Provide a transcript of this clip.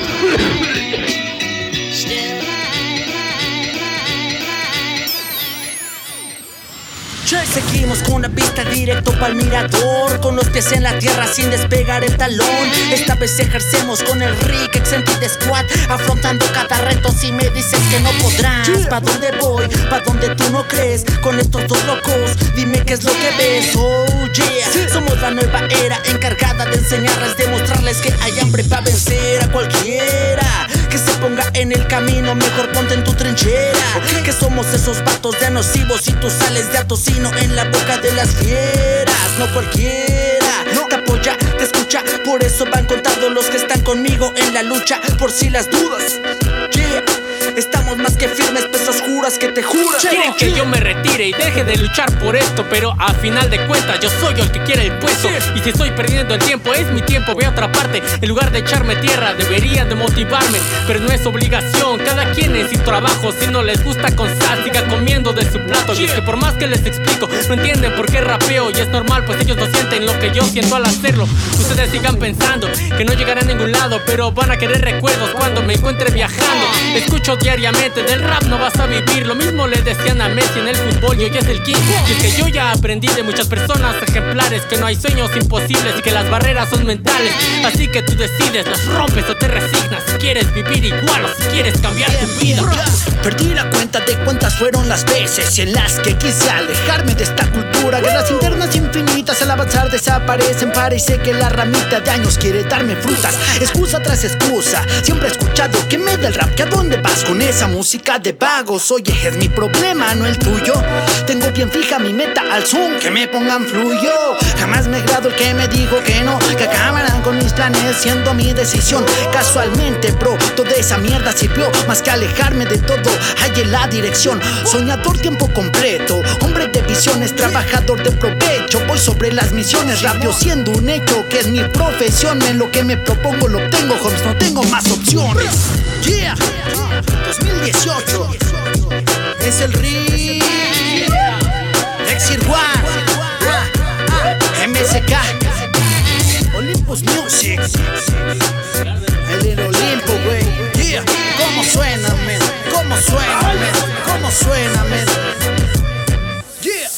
Yeah. Seguimos con la vista directo pa'l mirador Con los pies en la tierra sin despegar el talón. Esta vez ejercemos con el Rick Extended Squad Afrontando cada reto. Si me dices que no podrás ¿Pa' dónde voy? ¿Pa' dónde tú no crees? Con estos dos locos, dime qué es lo que ves. Oh yeah, somos la nueva era Encargada de enseñarles, demostrarles que hay hambre para vencer a cualquiera que se ponga en el camino, mejor ponte en tu trinchera. Que somos esos vatos de nocivos y tú sales de atocino en la boca de las fieras. No cualquiera no te apoya, te escucha. Por eso van contados los que están conmigo en la lucha. Por si las dudas, yeah. Estamos más que firmes, pesos juras que te juras. Quieren que yo me retire y deje de luchar por esto, pero a final de cuentas yo soy el que quiere el puesto. Y si estoy perdiendo el tiempo, es mi tiempo, voy a otra parte. En lugar de echarme tierra, deberían de motivarme, pero no es obligación. Cada quien es su trabajo, si no les gusta con sal, siga comiendo de su plato. Y es que por más que les explico, no entienden por qué rapeo. Y es normal, pues ellos no sienten lo que yo siento al hacerlo. Ustedes sigan pensando que no llegarán a ningún lado, pero van a querer recuerdos cuando me encuentre viajando. Escucho diariamente del rap no vas a vivir. Lo mismo le decían a Messi en el fútbol y hoy es el king. Y es que yo ya aprendí de muchas personas ejemplares que no hay sueños imposibles y que las barreras son mentales. Así que tú decides, las rompes o te resignas. Si quieres vivir igual o si quieres cambiar tu vida. Perdí la cuenta de cuántas fueron las veces en las que quise alejarme de esta cultura. Guerras internas al avanzar desaparecen. Parece que la ramita de años quiere darme frutas. Excusa tras excusa. Siempre he escuchado que me da el rap. ¿Que a dónde vas con esa música de vagos? Oye, es mi problema, no el tuyo. Tengo bien fija mi meta al zoom. Que me pongan fluyo. Jamás me grado el que me dijo que no. Que acabarán con mis planes siendo mi decisión. Casualmente, bro, toda esa mierda sirvió. Más que alejarme de todo, hay en la dirección. Soñador tiempo completo. Hombre de visiones, trabajador de provecho. Voy sobre las misiones, rapio siendo un hecho. Que es mi profesión. En lo que me propongo lo obtengo, Holmes. No tengo más opciones. Yeah, 2018. Es el RIP. Exir One. MSK. Music. El del Olimpo, güey. Yeah. ¿Cómo suena, men? ¿Cómo suena, men? ¿Cómo suena, men? Yeah.